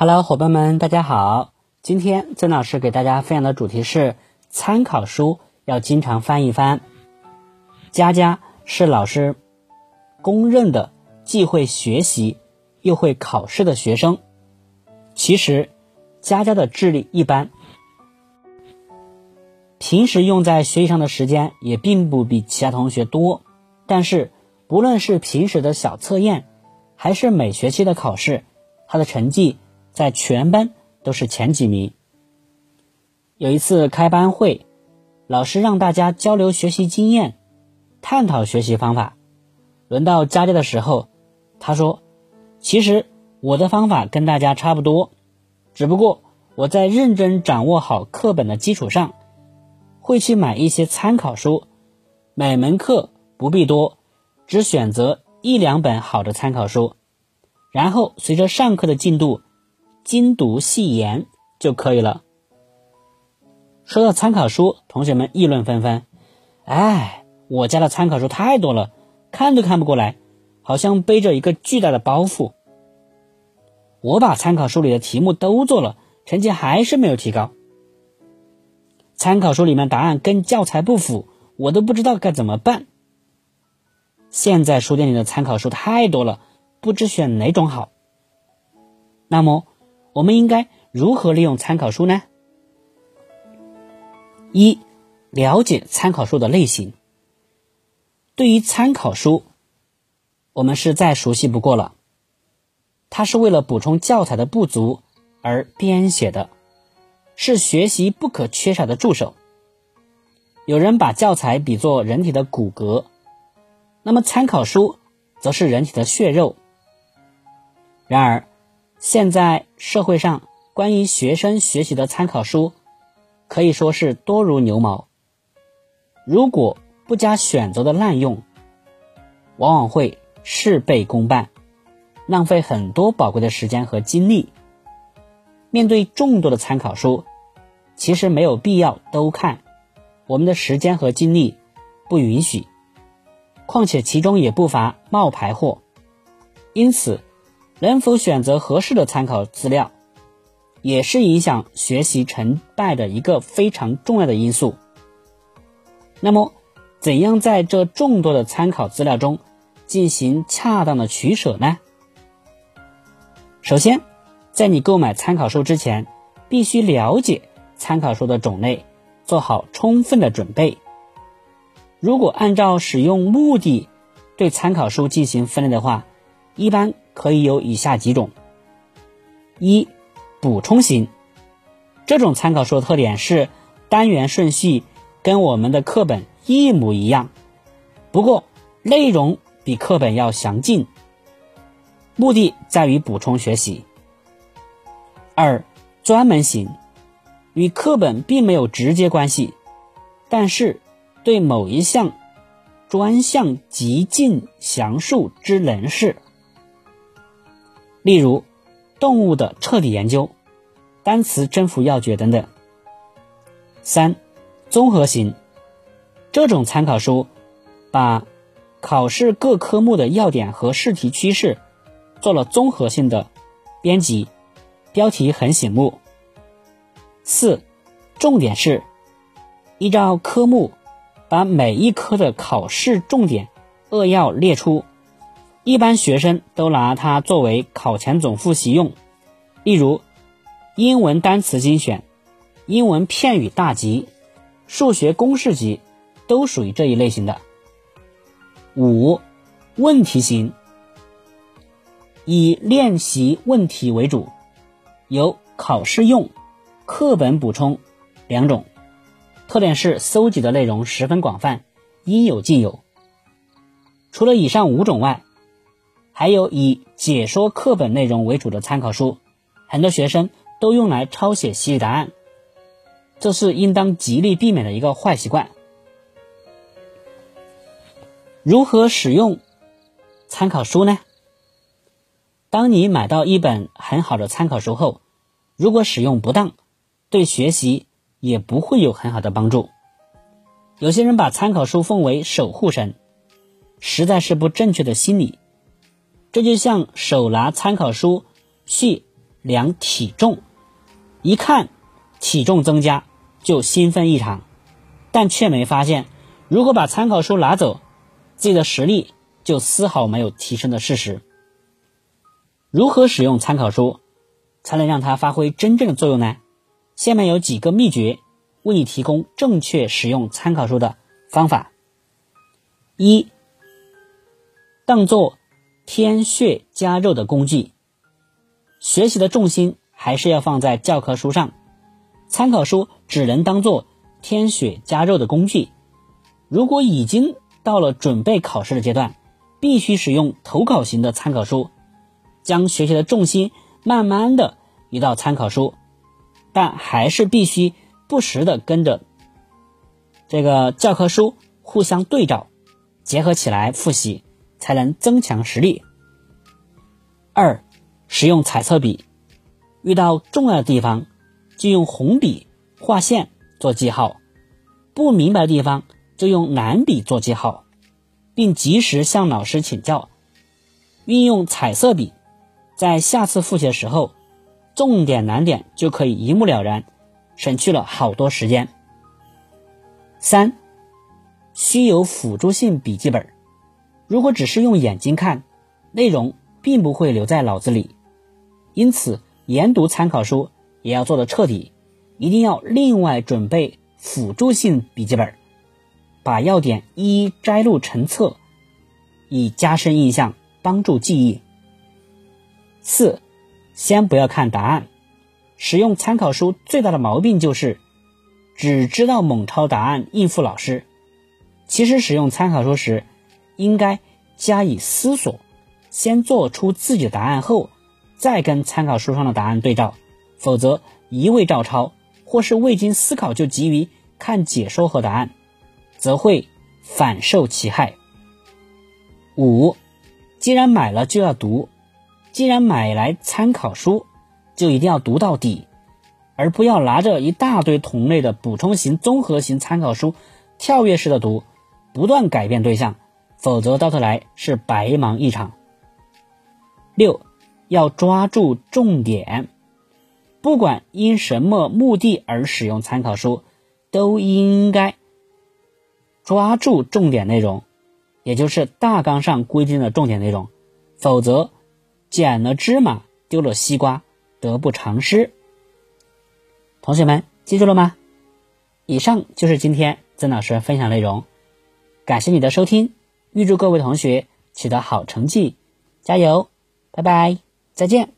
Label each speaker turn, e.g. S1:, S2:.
S1: Hello，伙伴们，大家好。今天曾老师给大家分享的主题是参考书要经常翻一翻。佳佳是老师公认的既会学习又会考试的学生。其实佳佳的智力一般，平时用在学习上的时间也并不比其他同学多。但是不论是平时的小测验，还是每学期的考试，他的成绩。在全班都是前几名。有一次开班会，老师让大家交流学习经验，探讨学习方法。轮到佳佳的时候，他说：“其实我的方法跟大家差不多，只不过我在认真掌握好课本的基础上，会去买一些参考书。每门课不必多，只选择一两本好的参考书，然后随着上课的进度。”精读细研就可以了。说到参考书，同学们议论纷纷。哎，我家的参考书太多了，看都看不过来，好像背着一个巨大的包袱。我把参考书里的题目都做了，成绩还是没有提高。参考书里面答案跟教材不符，我都不知道该怎么办。现在书店里的参考书太多了，不知选哪种好。那么。我们应该如何利用参考书呢？一、了解参考书的类型。对于参考书，我们是再熟悉不过了。它是为了补充教材的不足而编写的，是学习不可缺少的助手。有人把教材比作人体的骨骼，那么参考书则是人体的血肉。然而，现在社会上关于学生学习的参考书可以说是多如牛毛，如果不加选择的滥用，往往会事倍功半，浪费很多宝贵的时间和精力。面对众多的参考书，其实没有必要都看，我们的时间和精力不允许，况且其中也不乏冒牌货，因此。能否选择合适的参考资料，也是影响学习成败的一个非常重要的因素。那么，怎样在这众多的参考资料中进行恰当的取舍呢？首先，在你购买参考书之前，必须了解参考书的种类，做好充分的准备。如果按照使用目的对参考书进行分类的话，一般。可以有以下几种：一、补充型，这种参考书的特点是单元顺序跟我们的课本一模一样，不过内容比课本要详尽，目的在于补充学习。二、专门型，与课本并没有直接关系，但是对某一项专项极尽详述之能事。例如，动物的彻底研究、单词征服要诀等等。三、综合型，这种参考书把考试各科目的要点和试题趋势做了综合性的编辑，标题很醒目。四、重点是依照科目把每一科的考试重点扼要列出。一般学生都拿它作为考前总复习用，例如英文单词精选、英文片语大集、数学公式集，都属于这一类型的。五、问题型，以练习问题为主，有考试用、课本补充两种，特点是搜集的内容十分广泛，应有尽有。除了以上五种外，还有以解说课本内容为主的参考书，很多学生都用来抄写习题答案，这是应当极力避免的一个坏习惯。如何使用参考书呢？当你买到一本很好的参考书后，如果使用不当，对学习也不会有很好的帮助。有些人把参考书奉为守护神，实在是不正确的心理。这就像手拿参考书去量体重，一看体重增加就兴奋异常，但却没发现，如果把参考书拿走，自己的实力就丝毫没有提升的事实。如何使用参考书才能让它发挥真正的作用呢？下面有几个秘诀，为你提供正确使用参考书的方法。一，当做添血加肉的工具，学习的重心还是要放在教科书上，参考书只能当做添血加肉的工具。如果已经到了准备考试的阶段，必须使用投考型的参考书，将学习的重心慢慢的移到参考书，但还是必须不时的跟着这个教科书互相对照，结合起来复习，才能增强实力。二，使用彩色笔，遇到重要的地方就用红笔画线做记号，不明白的地方。就用蓝笔做记号，并及时向老师请教。运用彩色笔，在下次复习的时候，重点难点就可以一目了然，省去了好多时间。三，需有辅助性笔记本。如果只是用眼睛看，内容并不会留在脑子里，因此研读参考书也要做的彻底，一定要另外准备辅助性笔记本。把要点一一摘录成册，以加深印象，帮助记忆。四，先不要看答案。使用参考书最大的毛病就是只知道猛抄答案应付老师。其实使用参考书时，应该加以思索，先做出自己的答案后，再跟参考书上的答案对照。否则一味照抄，或是未经思考就急于看解说和答案。则会反受其害。五，既然买了就要读，既然买来参考书，就一定要读到底，而不要拿着一大堆同类的补充型、综合型参考书跳跃式的读，不断改变对象，否则到头来是白忙一场。六，要抓住重点，不管因什么目的而使用参考书，都应该。抓住重点内容，也就是大纲上规定的重点内容，否则捡了芝麻丢了西瓜，得不偿失。同学们记住了吗？以上就是今天曾老师分享内容，感谢你的收听，预祝各位同学取得好成绩，加油！拜拜，再见。